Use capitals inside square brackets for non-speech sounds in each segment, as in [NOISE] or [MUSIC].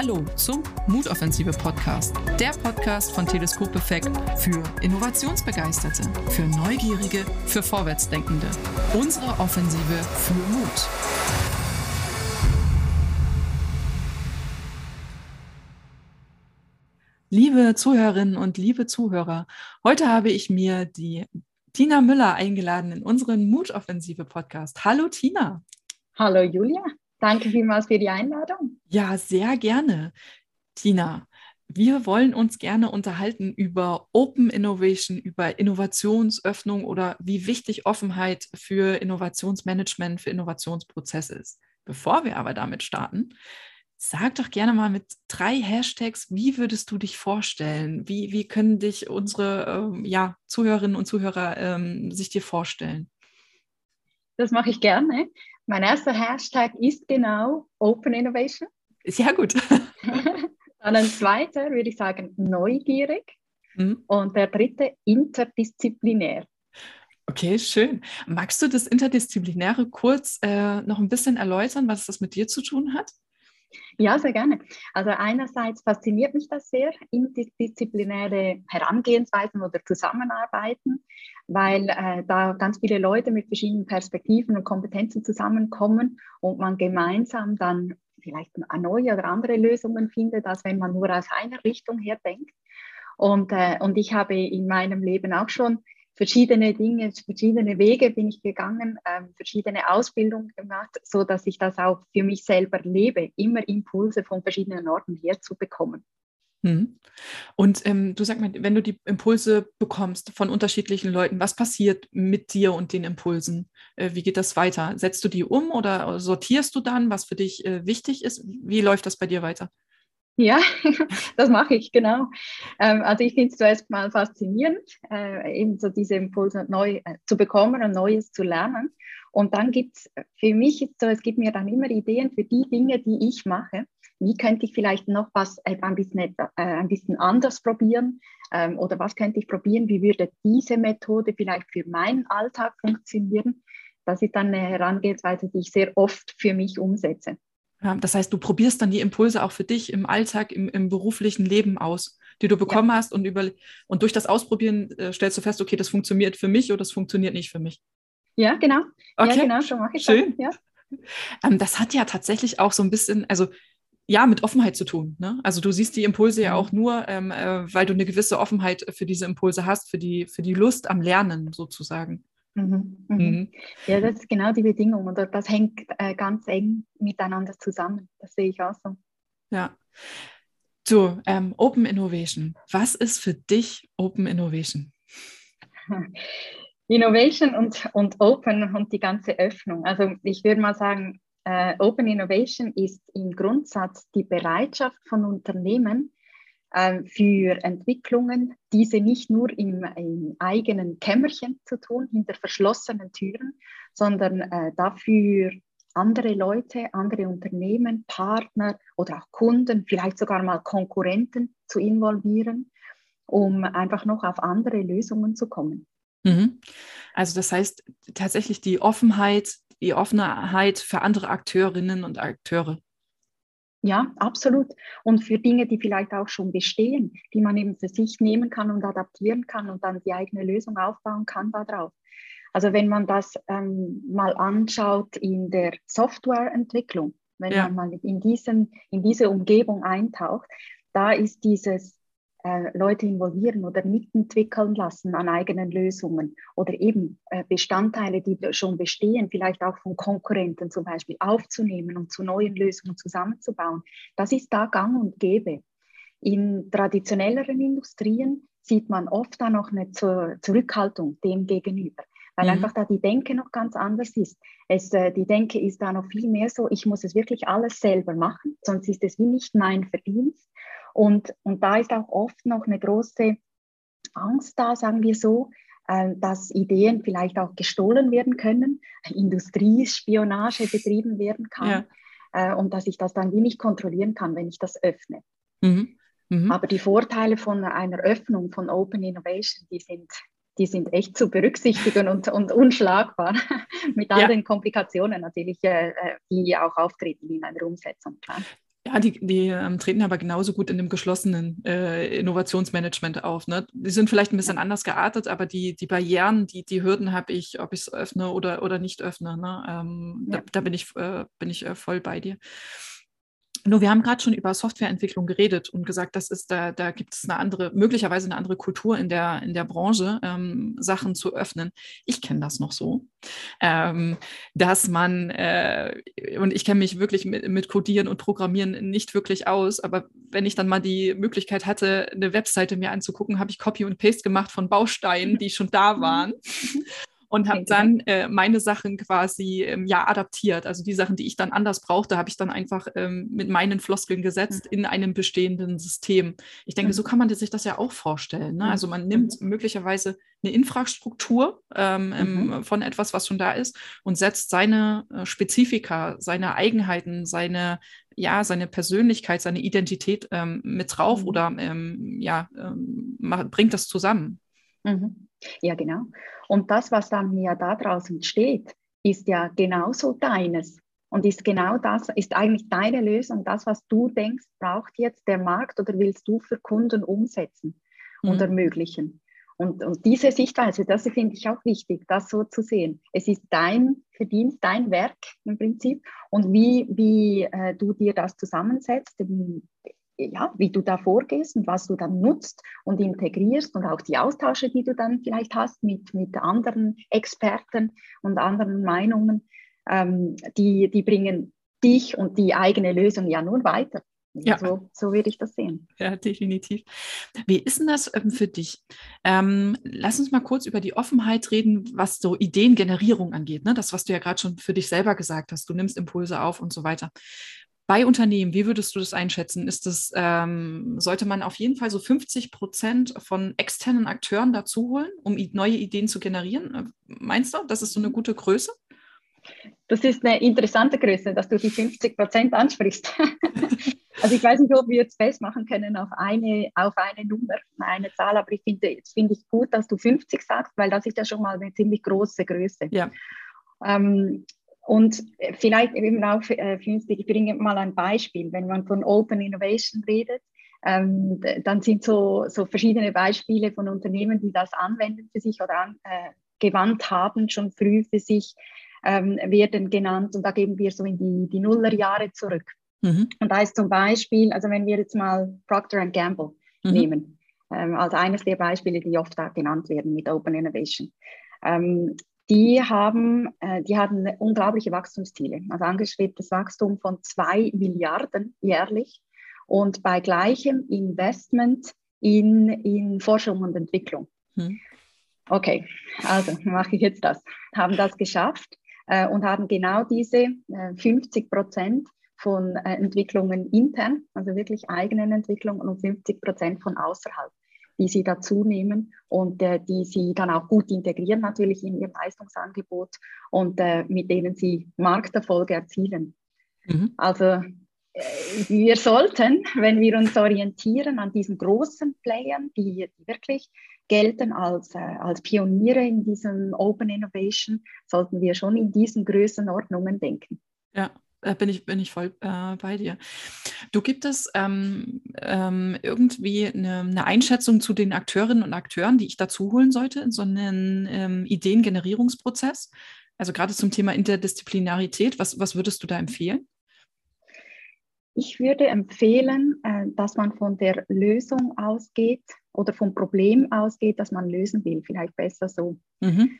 Hallo zum Mutoffensive Podcast, der Podcast von Teleskop Effekt für Innovationsbegeisterte, für Neugierige, für Vorwärtsdenkende. Unsere Offensive für Mut. Liebe Zuhörerinnen und liebe Zuhörer, heute habe ich mir die Tina Müller eingeladen in unseren Mutoffensive Podcast. Hallo Tina. Hallo Julia. Danke vielmals für die Einladung. Ja, sehr gerne. Tina, wir wollen uns gerne unterhalten über Open Innovation, über Innovationsöffnung oder wie wichtig Offenheit für Innovationsmanagement, für Innovationsprozesse ist. Bevor wir aber damit starten, sag doch gerne mal mit drei Hashtags, wie würdest du dich vorstellen? Wie, wie können dich unsere ähm, ja, Zuhörerinnen und Zuhörer ähm, sich dir vorstellen? Das mache ich gerne. Mein erster Hashtag ist genau Open Innovation. Ja, gut. [LAUGHS] Dann ein zweiter würde ich sagen neugierig. Mhm. Und der dritte interdisziplinär. Okay, schön. Magst du das Interdisziplinäre kurz äh, noch ein bisschen erläutern, was das mit dir zu tun hat? Ja, sehr gerne. Also einerseits fasziniert mich das sehr, interdisziplinäre Herangehensweisen oder Zusammenarbeiten, weil äh, da ganz viele Leute mit verschiedenen Perspektiven und Kompetenzen zusammenkommen und man gemeinsam dann vielleicht neue oder andere Lösungen findet, als wenn man nur aus einer Richtung her denkt. Und, äh, und ich habe in meinem Leben auch schon verschiedene Dinge, verschiedene Wege bin ich gegangen, ähm, verschiedene Ausbildungen gemacht, so dass ich das auch für mich selber lebe, immer Impulse von verschiedenen Orten herzubekommen. Hm. Und ähm, du sag mal, wenn du die Impulse bekommst von unterschiedlichen Leuten, was passiert mit dir und den Impulsen? Äh, wie geht das weiter? Setzt du die um oder sortierst du dann, was für dich äh, wichtig ist? Wie läuft das bei dir weiter? Ja, [LAUGHS] das mache ich, genau. Ähm, also ich finde es zuerst mal faszinierend, äh, eben so diese Impulse neu äh, zu bekommen und Neues zu lernen. Und dann gibt es für mich so, es gibt mir dann immer Ideen für die Dinge, die ich mache. Wie könnte ich vielleicht noch was äh, ein bisschen, ein bisschen anders probieren? Ähm, oder was könnte ich probieren? Wie würde diese Methode vielleicht für meinen Alltag funktionieren? Das ist dann eine Herangehensweise, die ich sehr oft für mich umsetze. Ja, das heißt, du probierst dann die Impulse auch für dich im Alltag, im, im beruflichen Leben aus, die du bekommen ja. hast und, über, und durch das Ausprobieren äh, stellst du fest, okay, das funktioniert für mich oder das funktioniert nicht für mich. Ja, genau. Okay. Ja, genau, schon mache ich Schön. Das. Ja. Ähm, das hat ja tatsächlich auch so ein bisschen, also ja, mit Offenheit zu tun. Ne? Also du siehst die Impulse ja mhm. auch nur, ähm, äh, weil du eine gewisse Offenheit für diese Impulse hast, für die, für die Lust am Lernen sozusagen. Mhm, mhm. Mhm. Ja, das ist genau die Bedingung und das hängt äh, ganz eng miteinander zusammen. Das sehe ich auch so. Ja. So, ähm, Open Innovation. Was ist für dich Open Innovation? [LAUGHS] Innovation und, und Open und die ganze Öffnung. Also ich würde mal sagen, äh, Open Innovation ist im Grundsatz die Bereitschaft von Unternehmen, für Entwicklungen, diese nicht nur im, im, eigenen Kämmerchen zu tun, hinter verschlossenen Türen, sondern äh, dafür andere Leute, andere Unternehmen, Partner oder auch Kunden, vielleicht sogar mal Konkurrenten zu involvieren, um einfach noch auf andere Lösungen zu kommen. Mhm. Also das heißt tatsächlich die Offenheit, die Offenheit für andere Akteurinnen und Akteure. Ja, absolut. Und für Dinge, die vielleicht auch schon bestehen, die man eben für sich nehmen kann und adaptieren kann und dann die eigene Lösung aufbauen kann darauf. Also wenn man das ähm, mal anschaut in der Softwareentwicklung, wenn ja. man mal in, diesen, in diese Umgebung eintaucht, da ist dieses äh, Leute involvieren oder mitentwickeln lassen an eigenen Lösungen oder eben äh, Bestandteile, die schon bestehen, vielleicht auch von Konkurrenten zum Beispiel aufzunehmen und zu neuen Lösungen zusammenzubauen. Das ist da gang und gäbe. In traditionelleren Industrien sieht man oft da noch eine Zurückhaltung dem gegenüber weil mhm. einfach da die Denke noch ganz anders ist. Es, äh, die Denke ist da noch viel mehr so, ich muss es wirklich alles selber machen, sonst ist es wie nicht mein Verdienst. Und, und da ist auch oft noch eine große Angst da, sagen wir so, äh, dass Ideen vielleicht auch gestohlen werden können, Industriespionage [LAUGHS] betrieben werden kann ja. Äh, und dass ich das dann wie nicht kontrollieren kann, wenn ich das öffne. Mhm. Mhm. Aber die Vorteile von einer Öffnung von Open Innovation, die sind, die sind echt zu berücksichtigen und, und unschlagbar [LAUGHS] mit all ja. den Komplikationen natürlich, äh, die auch auftreten in einer Umsetzung. Klar. Ja, die, die ähm, treten aber genauso gut in dem geschlossenen äh, Innovationsmanagement auf. Ne? Die sind vielleicht ein bisschen ja. anders geartet, aber die, die Barrieren, die, die Hürden habe ich, ob ich es öffne oder, oder nicht öffne. Ne? Ähm, ja. da, da, bin ich, äh, bin ich äh, voll bei dir. Nur wir haben gerade schon über Softwareentwicklung geredet und gesagt, das ist da, da gibt es eine andere, möglicherweise eine andere Kultur in der, in der Branche, ähm, Sachen zu öffnen. Ich kenne das noch so, ähm, dass man, äh, und ich kenne mich wirklich mit, mit Codieren und Programmieren nicht wirklich aus, aber wenn ich dann mal die Möglichkeit hatte, eine Webseite mir anzugucken, habe ich Copy und Paste gemacht von Bausteinen, die schon da waren. [LAUGHS] und habe dann äh, meine Sachen quasi ähm, ja adaptiert. Also die Sachen, die ich dann anders brauchte, habe ich dann einfach ähm, mit meinen Floskeln gesetzt mhm. in einem bestehenden System. Ich denke, mhm. so kann man sich das ja auch vorstellen. Ne? Also man nimmt mhm. möglicherweise eine Infrastruktur ähm, mhm. von etwas, was schon da ist, und setzt seine äh, Spezifika, seine Eigenheiten, seine ja, seine Persönlichkeit, seine Identität ähm, mit drauf mhm. oder ähm, ja, ähm, macht, bringt das zusammen. Mhm. Ja, genau. Und das, was dann ja da draußen steht, ist ja genauso deines. Und ist genau das, ist eigentlich deine Lösung, das, was du denkst, braucht jetzt der Markt oder willst du für Kunden umsetzen und mhm. ermöglichen. Und, und diese Sichtweise, das finde ich auch wichtig, das so zu sehen. Es ist dein Verdienst, dein Werk im Prinzip. Und wie, wie äh, du dir das zusammensetzt, ja, wie du da vorgehst und was du dann nutzt und integrierst und auch die Austausche, die du dann vielleicht hast mit, mit anderen Experten und anderen Meinungen, ähm, die, die bringen dich und die eigene Lösung ja nur weiter. Ja. So, so würde ich das sehen. Ja, definitiv. Wie ist denn das ähm, für dich? Ähm, lass uns mal kurz über die Offenheit reden, was so Ideengenerierung angeht. Ne? Das, was du ja gerade schon für dich selber gesagt hast. Du nimmst Impulse auf und so weiter. Bei Unternehmen, wie würdest du das einschätzen? Ist das, ähm, sollte man auf jeden Fall so 50 Prozent von externen Akteuren dazu holen, um neue Ideen zu generieren? Äh, meinst du, das ist so eine gute Größe? Das ist eine interessante Größe, dass du die 50 Prozent ansprichst. [LAUGHS] also ich weiß nicht, ob wir jetzt festmachen können auf eine, auf eine Nummer, eine Zahl, aber ich finde find ich gut, dass du 50 sagst, weil das ist ja schon mal eine ziemlich große Größe. Ja. Ähm, und vielleicht eben auch äh, ich bringe mal ein Beispiel, wenn man von Open Innovation redet, ähm, dann sind so, so verschiedene Beispiele von Unternehmen, die das anwenden für sich oder angewandt äh, haben, schon früh für sich, ähm, werden genannt. Und da gehen wir so in die, die Nullerjahre zurück. Mhm. Und da ist zum Beispiel, also wenn wir jetzt mal Procter Gamble mhm. nehmen, ähm, als eines der Beispiele, die oft da genannt werden mit Open Innovation. Ähm, die haben, äh, die haben unglaubliche Wachstumsziele, also angestrebtes Wachstum von zwei Milliarden jährlich und bei gleichem Investment in, in Forschung und Entwicklung. Hm. Okay, also mache ich jetzt das. Haben das geschafft äh, und haben genau diese äh, 50 Prozent von äh, Entwicklungen intern, also wirklich eigenen Entwicklungen und 50 Prozent von außerhalb die sie dazu nehmen und äh, die sie dann auch gut integrieren natürlich in ihr Leistungsangebot und äh, mit denen sie Markterfolge erzielen. Mhm. Also äh, wir sollten, wenn wir uns orientieren an diesen großen Playern, die, wirklich gelten als, äh, als Pioniere in diesem Open Innovation, sollten wir schon in diesen Größenordnungen denken. Ja, äh, bin ich, bin ich voll äh, bei dir. Du gibt es ähm, ähm, irgendwie eine, eine, Einschätzung zu den Akteurinnen und Akteuren, die ich dazu holen sollte in so einen ähm, Ideengenerierungsprozess? Also gerade zum Thema Interdisziplinarität, was, was würdest du da empfehlen? Ich würde empfehlen, äh, dass man von der Lösung ausgeht oder vom Problem ausgeht, das man lösen will. Vielleicht besser so. Mhm.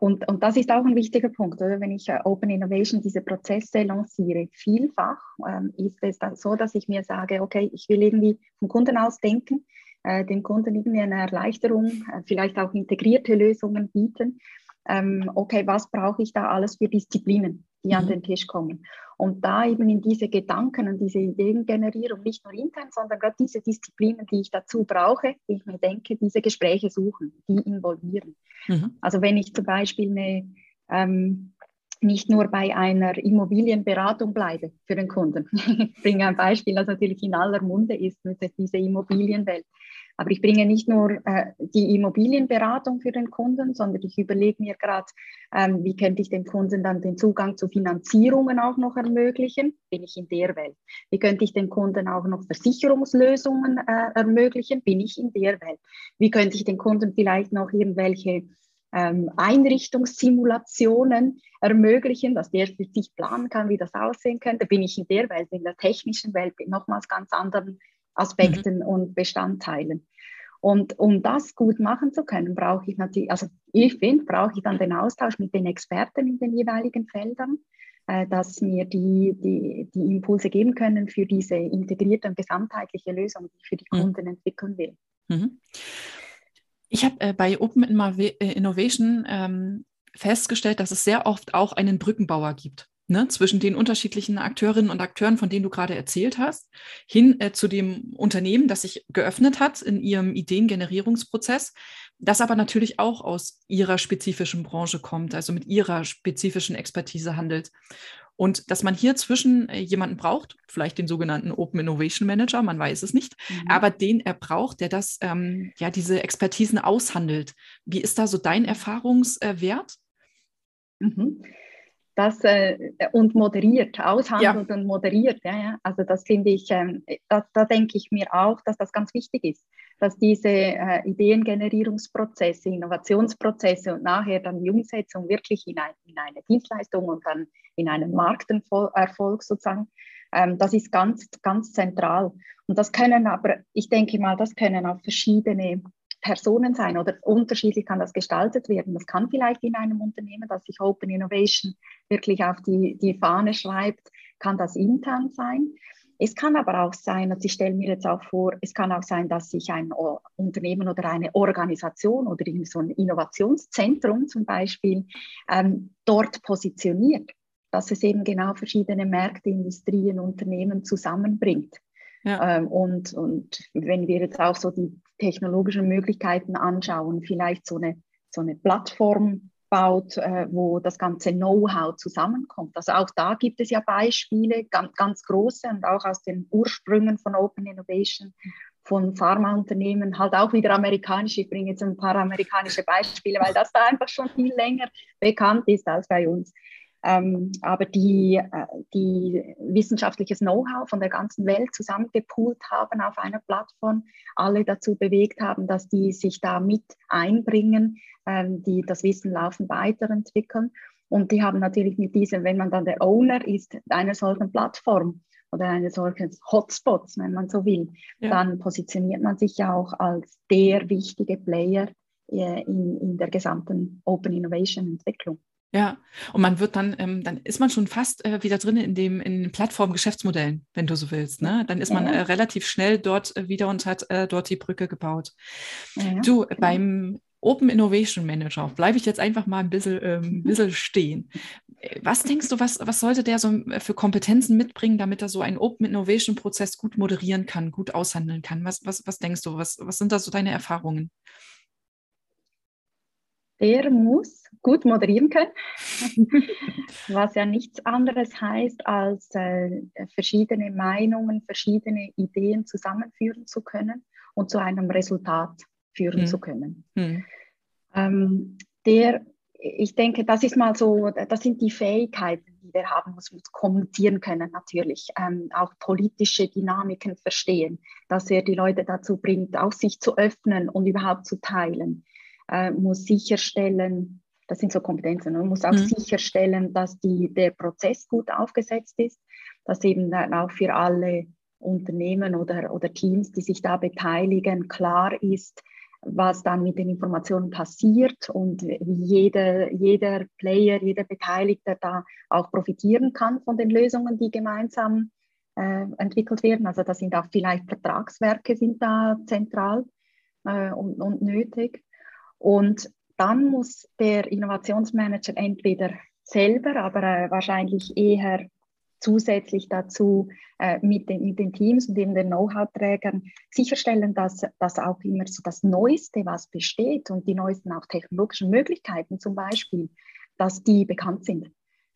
Und, und das ist auch ein wichtiger Punkt, oder? wenn ich äh, Open Innovation diese Prozesse lanciere. Vielfach ähm, ist es dann so, dass ich mir sage, okay, ich will irgendwie vom Kunden aus denken, äh, dem Kunden irgendwie eine Erleichterung, äh, vielleicht auch integrierte Lösungen bieten. Ähm, okay, was brauche ich da alles für Disziplinen, die mhm. an den Tisch kommen? Und da eben in diese Gedanken und diese Ideengenerierung, nicht nur intern, sondern gerade diese Disziplinen, die ich dazu brauche, die ich mir denke, diese Gespräche suchen, die involvieren. Mhm. Also wenn ich zum Beispiel eine, ähm, nicht nur bei einer Immobilienberatung bleibe für den Kunden. [LAUGHS] ich bringe ein Beispiel, das natürlich in aller Munde ist, diese Immobilienwelt. Aber ich bringe nicht nur äh, die Immobilienberatung für den Kunden, sondern ich überlege mir gerade, ähm, wie könnte ich dem Kunden dann den Zugang zu Finanzierungen auch noch ermöglichen? Bin ich in der Welt? Wie könnte ich dem Kunden auch noch Versicherungslösungen äh, ermöglichen? Bin ich in der Welt? Wie könnte ich den Kunden vielleicht noch irgendwelche ähm, Einrichtungssimulationen ermöglichen, dass der sich planen kann, wie das aussehen könnte? Bin ich in der Welt, in der technischen Welt, nochmals ganz anderen Aspekten mhm. und Bestandteilen. Und um das gut machen zu können, brauche ich natürlich, also ich finde, brauche ich dann den Austausch mit den Experten in den jeweiligen Feldern, äh, dass mir die, die, die Impulse geben können für diese integrierte und gesamtheitliche Lösung, die ich für die mhm. Kunden entwickeln will. Mhm. Ich habe äh, bei Open äh, Innovation ähm, festgestellt, dass es sehr oft auch einen Brückenbauer gibt ne, zwischen den unterschiedlichen Akteurinnen und Akteuren, von denen du gerade erzählt hast, hin äh, zu dem Unternehmen, das sich geöffnet hat in ihrem Ideengenerierungsprozess, das aber natürlich auch aus ihrer spezifischen Branche kommt, also mit ihrer spezifischen Expertise handelt. Und dass man hier zwischen äh, jemanden braucht, vielleicht den sogenannten Open Innovation Manager, man weiß es nicht, mhm. aber den er braucht, der das, ähm, ja, diese Expertisen aushandelt. Wie ist da so dein Erfahrungswert? Mhm das äh, und moderiert, aushandelt ja. und moderiert. Ja, ja. Also das finde ich, ähm, da, da denke ich mir auch, dass das ganz wichtig ist, dass diese äh, Ideengenerierungsprozesse, Innovationsprozesse und nachher dann die Umsetzung wirklich in, ein, in eine Dienstleistung und dann in einen Markterfolg sozusagen, ähm, das ist ganz, ganz zentral. Und das können aber, ich denke mal, das können auch verschiedene Personen sein oder unterschiedlich kann das gestaltet werden. Das kann vielleicht in einem Unternehmen, das sich Open Innovation wirklich auf die, die Fahne schreibt, kann das intern sein. Es kann aber auch sein, und ich stelle mir jetzt auch vor, es kann auch sein, dass sich ein Unternehmen oder eine Organisation oder so ein Innovationszentrum zum Beispiel ähm, dort positioniert, dass es eben genau verschiedene Märkte, Industrien, Unternehmen zusammenbringt. Ja. Ähm, und, und wenn wir jetzt auch so die technologischen Möglichkeiten anschauen, vielleicht so eine, so eine Plattform baut, äh, wo das ganze Know-how zusammenkommt. Also auch da gibt es ja Beispiele, ganz, ganz große und auch aus den Ursprüngen von Open Innovation, von Pharmaunternehmen, halt auch wieder amerikanische. Ich bringe jetzt ein paar amerikanische Beispiele, weil das da einfach schon viel länger bekannt ist als bei uns aber die, äh, die wissenschaftliches Know-how von der ganzen Welt zusammengepoolt haben auf einer Plattform, alle dazu bewegt haben, dass die sich da mit einbringen, ähm, die das Wissen laufend weiterentwickeln. Und die haben natürlich mit diesem, wenn man dann der Owner ist einer solchen Plattform oder eines solchen Hotspots, wenn man so will, ja. dann positioniert man sich ja auch als der wichtige Player äh, in, in der gesamten Open Innovation Entwicklung. Ja, und man wird dann, ähm, dann ist man schon fast äh, wieder drin in dem in Plattform-Geschäftsmodellen, wenn du so willst. Ne? Dann ist man äh, relativ schnell dort äh, wieder und hat äh, dort die Brücke gebaut. Ja, du, genau. beim Open Innovation Manager bleibe ich jetzt einfach mal ein bisschen, ähm, [LAUGHS] ein bisschen stehen. Was denkst du, was, was sollte der so äh, für Kompetenzen mitbringen, damit er so einen Open Innovation Prozess gut moderieren kann, gut aushandeln kann? Was, was, was denkst du? Was, was sind da so deine Erfahrungen? Der muss gut moderieren können, [LAUGHS] was ja nichts anderes heißt, als äh, verschiedene Meinungen, verschiedene Ideen zusammenführen zu können und zu einem Resultat führen mhm. zu können. Mhm. Ähm, der, ich denke, das ist mal so, das sind die Fähigkeiten, die wir haben, muss, muss kommunizieren können natürlich, ähm, auch politische Dynamiken verstehen, dass er die Leute dazu bringt, auch sich zu öffnen und überhaupt zu teilen äh, muss sicherstellen, das sind so Kompetenzen, man muss auch mhm. sicherstellen, dass die, der Prozess gut aufgesetzt ist, dass eben dann auch für alle Unternehmen oder, oder Teams, die sich da beteiligen, klar ist, was dann mit den Informationen passiert und wie jeder, jeder Player, jeder Beteiligte da auch profitieren kann von den Lösungen, die gemeinsam äh, entwickelt werden. Also da sind auch vielleicht Vertragswerke sind da zentral äh, und, und nötig. Und dann muss der Innovationsmanager entweder selber, aber äh, wahrscheinlich eher zusätzlich dazu äh, mit, den, mit den Teams und eben den Know-how-Trägern sicherstellen, dass, dass auch immer so das Neueste, was besteht und die neuesten auch technologischen Möglichkeiten zum Beispiel, dass die bekannt sind.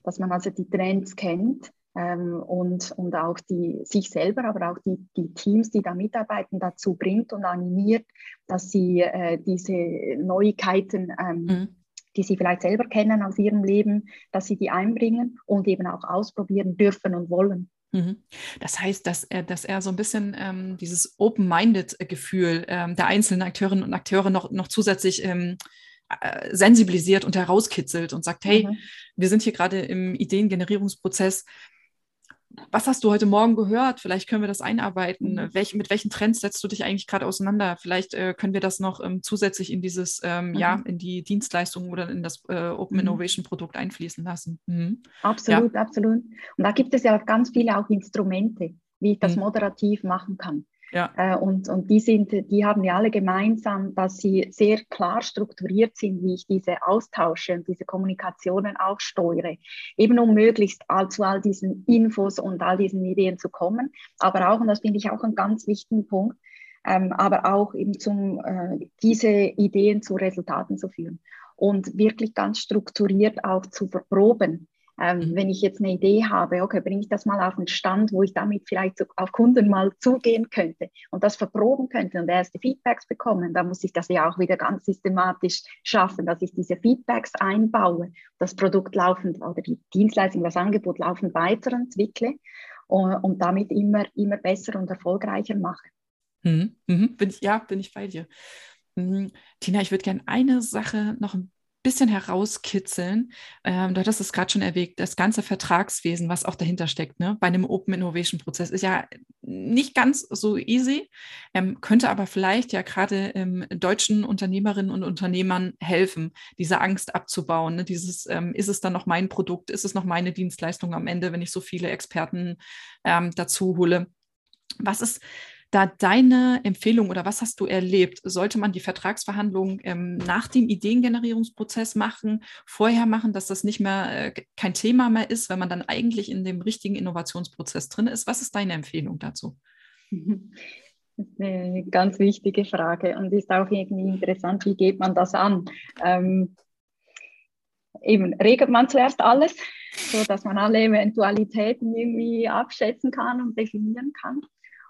Dass man also die Trends kennt, ähm, und, und auch die, sich selber, aber auch die, die Teams, die da mitarbeiten, dazu bringt und animiert, dass sie äh, diese Neuigkeiten, ähm, mhm. die sie vielleicht selber kennen aus ihrem Leben, dass sie die einbringen und eben auch ausprobieren dürfen und wollen. Mhm. Das heißt, dass er, dass er so ein bisschen ähm, dieses Open-Minded-Gefühl ähm, der einzelnen Akteurinnen und Akteure noch, noch zusätzlich ähm, äh, sensibilisiert und herauskitzelt und sagt, hey, mhm. wir sind hier gerade im Ideengenerierungsprozess was hast du heute Morgen gehört? Vielleicht können wir das einarbeiten. Mhm. Welch, mit welchen Trends setzt du dich eigentlich gerade auseinander? Vielleicht äh, können wir das noch ähm, zusätzlich in dieses, ähm, mhm. ja, in die Dienstleistung oder in das äh, Open mhm. Innovation Produkt einfließen lassen. Mhm. Absolut, ja. absolut. Und da gibt es ja ganz viele auch Instrumente, wie ich das mhm. moderativ machen kann. Ja. Äh, und, und die, sind, die haben ja alle gemeinsam, dass sie sehr klar strukturiert sind, wie ich diese austausche und diese Kommunikationen auch steuere. Eben um möglichst all, zu all diesen Infos und all diesen Ideen zu kommen. Aber auch, und das finde ich auch einen ganz wichtigen Punkt, ähm, aber auch eben zum, äh, diese Ideen zu Resultaten zu führen und wirklich ganz strukturiert auch zu verproben. Ähm, mhm. Wenn ich jetzt eine Idee habe, okay, bringe ich das mal auf den Stand, wo ich damit vielleicht auf Kunden mal zugehen könnte und das verproben könnte und erste Feedbacks bekommen, dann muss ich das ja auch wieder ganz systematisch schaffen, dass ich diese Feedbacks einbaue, das Produkt laufend oder die Dienstleistung, das Angebot laufend weiterentwickle und, und damit immer, immer besser und erfolgreicher mache. Mhm. Mhm. Bin ich, ja, bin ich bei dir. Mhm. Tina, ich würde gerne eine Sache noch ein bisschen herauskitzeln. Ähm, du hattest es gerade schon erwähnt, das ganze Vertragswesen, was auch dahinter steckt, ne? bei einem Open Innovation Prozess, ist ja nicht ganz so easy, ähm, könnte aber vielleicht ja gerade ähm, deutschen Unternehmerinnen und Unternehmern helfen, diese Angst abzubauen. Ne? Dieses, ähm, ist es dann noch mein Produkt, ist es noch meine Dienstleistung am Ende, wenn ich so viele Experten ähm, dazu hole? Was ist da deine Empfehlung oder was hast du erlebt? Sollte man die Vertragsverhandlungen ähm, nach dem Ideengenerierungsprozess machen, vorher machen, dass das nicht mehr äh, kein Thema mehr ist, wenn man dann eigentlich in dem richtigen Innovationsprozess drin ist? Was ist deine Empfehlung dazu? [LAUGHS] Das ist eine ganz wichtige Frage und ist auch irgendwie interessant, wie geht man das an? Ähm, eben regelt man zuerst alles, so dass man alle Eventualitäten irgendwie abschätzen kann und definieren kann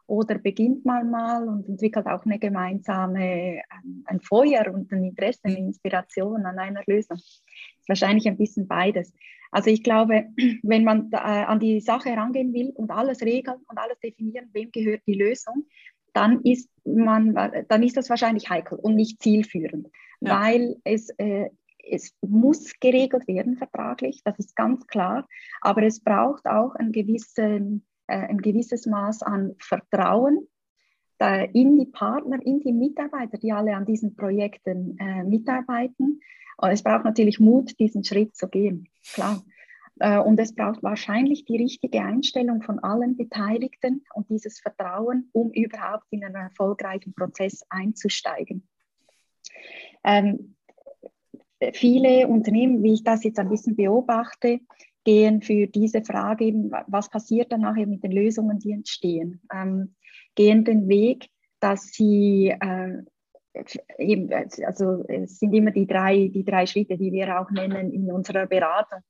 oder beginnt man mal und entwickelt auch eine gemeinsame, ähm, ein Feuer und ein Interesse, eine Inspiration an einer Lösung. Das ist wahrscheinlich ein bisschen beides. Also ich glaube, [CLEARS THROAT] wenn man äh, an die Sache herangehen will und alles regeln und alles definieren, wem gehört die Lösung, dann ist man, dann ist das wahrscheinlich heikel und nicht zielführend, ja. weil es äh, es muss geregelt werden vertraglich, das ist ganz klar, aber es braucht auch einen gewissen ein gewisses Maß an Vertrauen in die Partner, in die Mitarbeiter, die alle an diesen Projekten äh, mitarbeiten. Und es braucht natürlich Mut, diesen Schritt zu gehen, klar. Äh, und es braucht wahrscheinlich die richtige Einstellung von allen Beteiligten und dieses Vertrauen, um überhaupt in einen erfolgreichen Prozess einzusteigen. Ähm, viele Unternehmen, wie ich das jetzt ein bisschen beobachte, gehen für diese Frage, eben, was passiert dann nachher mit den Lösungen, die entstehen, ähm, gehen den Weg, dass sie äh, eben, also es sind immer die drei, die drei Schritte, die wir auch nennen in unserer Beratung.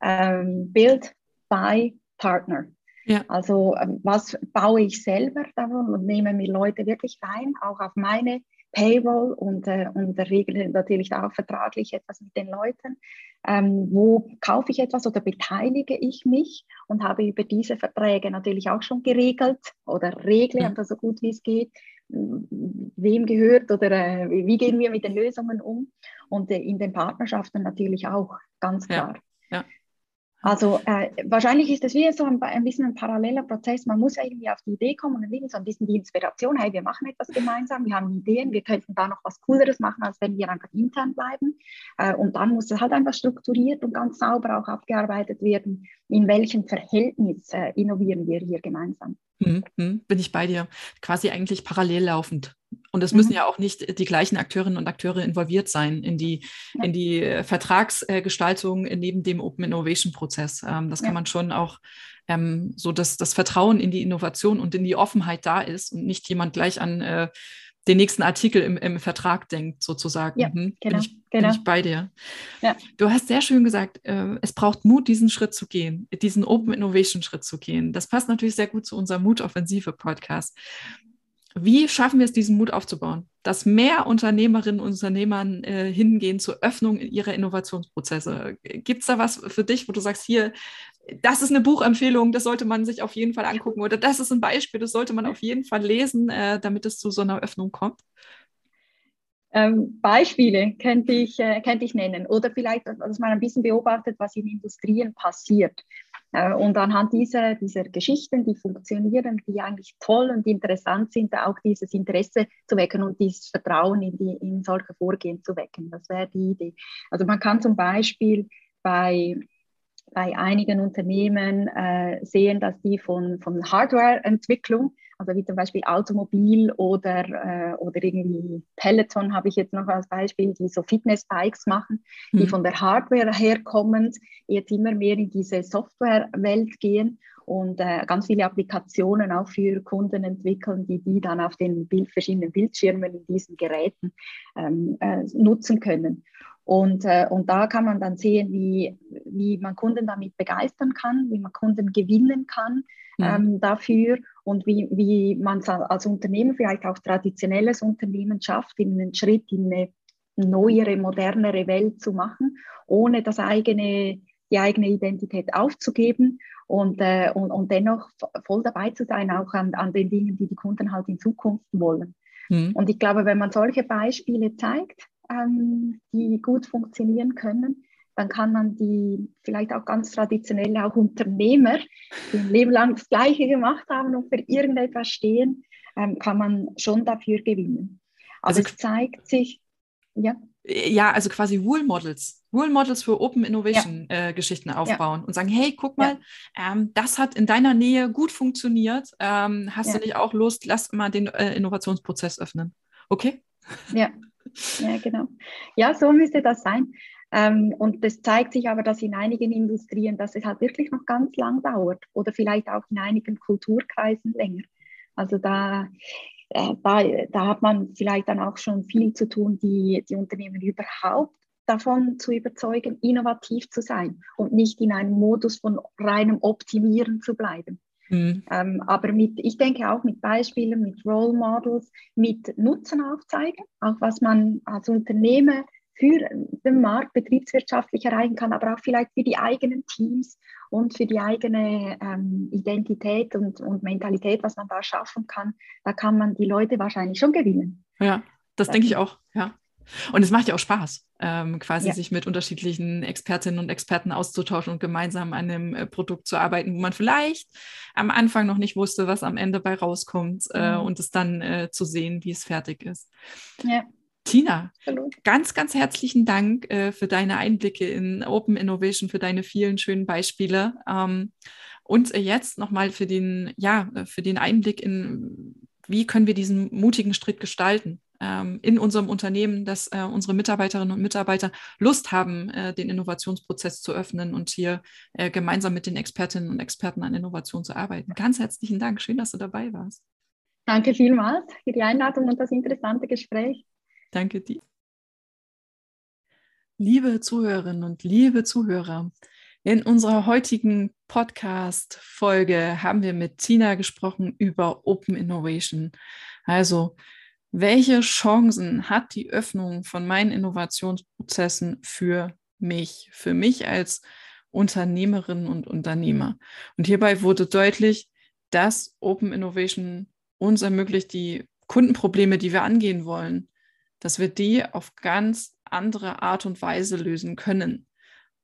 Ähm, Build, Buy, Partner. Ja. Also ähm, was baue ich selber davon und nehme mir Leute wirklich rein, auch auf meine Payroll und, äh, und regle natürlich auch vertraglich etwas mit den Leuten. Ähm, wo kaufe ich etwas oder beteilige ich mich und habe über diese Verträge natürlich auch schon geregelt oder regle einfach so gut wie es geht, wem gehört oder äh, wie gehen wir mit den Lösungen um und äh, in den Partnerschaften natürlich auch ganz klar. Ja. Ja. Also äh, wahrscheinlich ist es wie so ein, ein, bisschen ein paralleler Prozess. Man muss ja irgendwie auf die Idee kommen und irgendwie so ein bisschen die Inspiration, hey, wir machen etwas gemeinsam, wir haben Ideen, wir könnten da noch was Cooleres machen, als wenn wir einfach intern bleiben. Äh, und dann muss es halt einfach strukturiert und ganz sauber auch abgearbeitet werden, in welchem Verhältnis äh, innovieren wir hier gemeinsam. Mhm, mhm, bin ich bei dir. Quasi eigentlich parallel laufend. Und es müssen mhm. ja auch nicht die gleichen Akteurinnen und Akteure involviert sein in die, ja. in die äh, Vertragsgestaltung neben dem Open Innovation Prozess. Ähm, das kann man schon auch ähm, so, dass das Vertrauen in die Innovation und in die Offenheit da ist und nicht jemand gleich an äh, den nächsten Artikel im, im Vertrag denkt, sozusagen. Ja, mhm. genau, bin, ich, genau. bin ich bei dir. Ja. Du hast sehr schön gesagt, äh, es braucht Mut, diesen Schritt zu gehen, diesen Open Innovation Schritt zu gehen. Das passt natürlich sehr gut zu unserem Mutoffensive Podcast. Wie schaffen wir es, diesen Mut aufzubauen, dass mehr Unternehmerinnen und Unternehmern äh, hingehen zur Öffnung ihrer Innovationsprozesse? Gibt es da was für dich, wo du sagst, hier, das ist eine Buchempfehlung, das sollte man sich auf jeden Fall angucken oder das ist ein Beispiel, das sollte man auf jeden Fall lesen, äh, damit es zu so einer Öffnung kommt? Ähm, Beispiele könnte ich, äh, könnte ich nennen oder vielleicht, dass man ein bisschen beobachtet, was in Industrien passiert. Äh, und anhand dieser, dieser Geschichten, die funktionieren, die eigentlich toll und interessant sind, auch dieses Interesse zu wecken und dieses Vertrauen in, die, in solche Vorgehen zu wecken. Das wäre die Idee. Also man kann zum Beispiel bei bei einigen Unternehmen äh, sehen, dass die von, von Hardwareentwicklung, also wie zum Beispiel Automobil oder, äh, oder irgendwie Peloton habe ich jetzt noch als Beispiel, die so Fitnessbikes machen, mhm. die von der Hardware herkommend jetzt immer mehr in diese Softwarewelt gehen und äh, ganz viele Applikationen auch für Kunden entwickeln, die die dann auf den Bild, verschiedenen Bildschirmen in diesen Geräten ähm, äh, nutzen können. Und, äh, und da kann man dann sehen, wie, wie man Kunden damit begeistern kann, wie man Kunden gewinnen kann mhm. ähm, dafür und wie, wie man es als Unternehmen, vielleicht auch traditionelles Unternehmen schafft, in einen Schritt in eine neuere, modernere Welt zu machen, ohne das eigene, die eigene Identität aufzugeben und, äh, und, und dennoch voll dabei zu sein, auch an, an den Dingen, die die Kunden halt in Zukunft wollen. Mhm. Und ich glaube, wenn man solche Beispiele zeigt, ähm, die gut funktionieren können, dann kann man die vielleicht auch ganz traditionelle auch Unternehmer, die ein Leben lang das Gleiche gemacht haben und für irgendetwas stehen, ähm, kann man schon dafür gewinnen. Aber also, es zeigt sich, ja. Ja, also quasi Rule Models, Rule Models für Open Innovation ja. äh, Geschichten aufbauen ja. und sagen, hey, guck mal, ja. ähm, das hat in deiner Nähe gut funktioniert. Ähm, hast du nicht auch Lust? Lass mal den äh, Innovationsprozess öffnen. Okay? Ja, [LAUGHS] ja, genau. Ja, so müsste das sein. Ähm, und das zeigt sich aber, dass in einigen Industrien, dass es halt wirklich noch ganz lang dauert oder vielleicht auch in einigen Kulturkreisen länger. Also da, äh, da, da hat man vielleicht dann auch schon viel zu tun, die, die Unternehmen überhaupt davon zu überzeugen, innovativ zu sein und nicht in einem Modus von reinem Optimieren zu bleiben. Mhm. Ähm, aber mit, ich denke auch mit Beispielen, mit Role Models, mit Nutzen aufzeigen, auch was man als Unternehmer für den Markt betriebswirtschaftlich erreichen kann, aber auch vielleicht für die eigenen Teams und für die eigene ähm, Identität und, und Mentalität, was man da schaffen kann, da kann man die Leute wahrscheinlich schon gewinnen. Ja, das, das denke ich auch, ja. Und es macht ja auch Spaß, ähm, quasi ja. sich mit unterschiedlichen Expertinnen und Experten auszutauschen und gemeinsam an einem äh, Produkt zu arbeiten, wo man vielleicht am Anfang noch nicht wusste, was am Ende bei rauskommt äh, mhm. und es dann äh, zu sehen, wie es fertig ist. Ja. Tina, Hallo. ganz, ganz herzlichen Dank äh, für deine Einblicke in Open Innovation, für deine vielen schönen Beispiele. Ähm, und jetzt nochmal für den, ja, für den Einblick in, wie können wir diesen mutigen Schritt gestalten ähm, in unserem Unternehmen, dass äh, unsere Mitarbeiterinnen und Mitarbeiter Lust haben, äh, den Innovationsprozess zu öffnen und hier äh, gemeinsam mit den Expertinnen und Experten an Innovation zu arbeiten. Ganz herzlichen Dank. Schön, dass du dabei warst. Danke vielmals für die Einladung und das interessante Gespräch. Danke dir. Liebe Zuhörerinnen und liebe Zuhörer, in unserer heutigen Podcast-Folge haben wir mit Tina gesprochen über Open Innovation. Also welche Chancen hat die Öffnung von meinen Innovationsprozessen für mich, für mich als Unternehmerin und Unternehmer? Und hierbei wurde deutlich, dass Open Innovation uns ermöglicht, die Kundenprobleme, die wir angehen wollen, dass wir die auf ganz andere Art und Weise lösen können.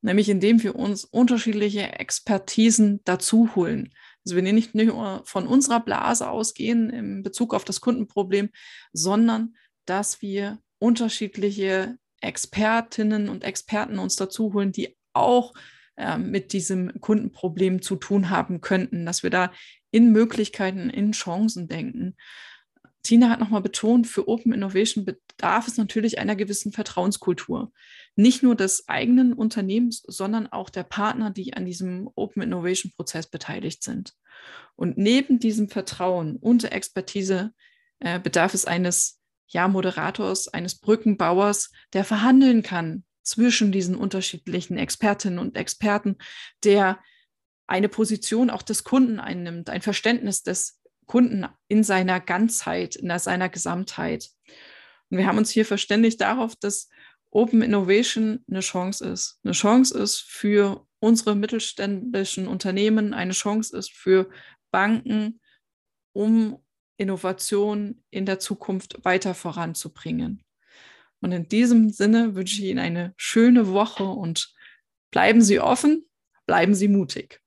Nämlich indem wir uns unterschiedliche Expertisen dazu holen. Also wir nicht nur von unserer Blase ausgehen in Bezug auf das Kundenproblem, sondern dass wir unterschiedliche Expertinnen und Experten uns dazu holen, die auch äh, mit diesem Kundenproblem zu tun haben könnten, dass wir da in Möglichkeiten, in Chancen denken. Tina hat nochmal betont, für Open Innovation bedarf es natürlich einer gewissen Vertrauenskultur. Nicht nur des eigenen Unternehmens, sondern auch der Partner, die an diesem Open Innovation Prozess beteiligt sind. Und neben diesem Vertrauen und der Expertise äh, bedarf es eines ja, Moderators, eines Brückenbauers, der verhandeln kann zwischen diesen unterschiedlichen Expertinnen und Experten, der eine Position auch des Kunden einnimmt, ein Verständnis des Kunden in seiner Ganzheit, in seiner Gesamtheit. Und wir haben uns hier verständigt darauf, dass Open Innovation eine Chance ist. Eine Chance ist für unsere mittelständischen Unternehmen, eine Chance ist für Banken, um Innovation in der Zukunft weiter voranzubringen. Und in diesem Sinne wünsche ich Ihnen eine schöne Woche und bleiben Sie offen, bleiben Sie mutig.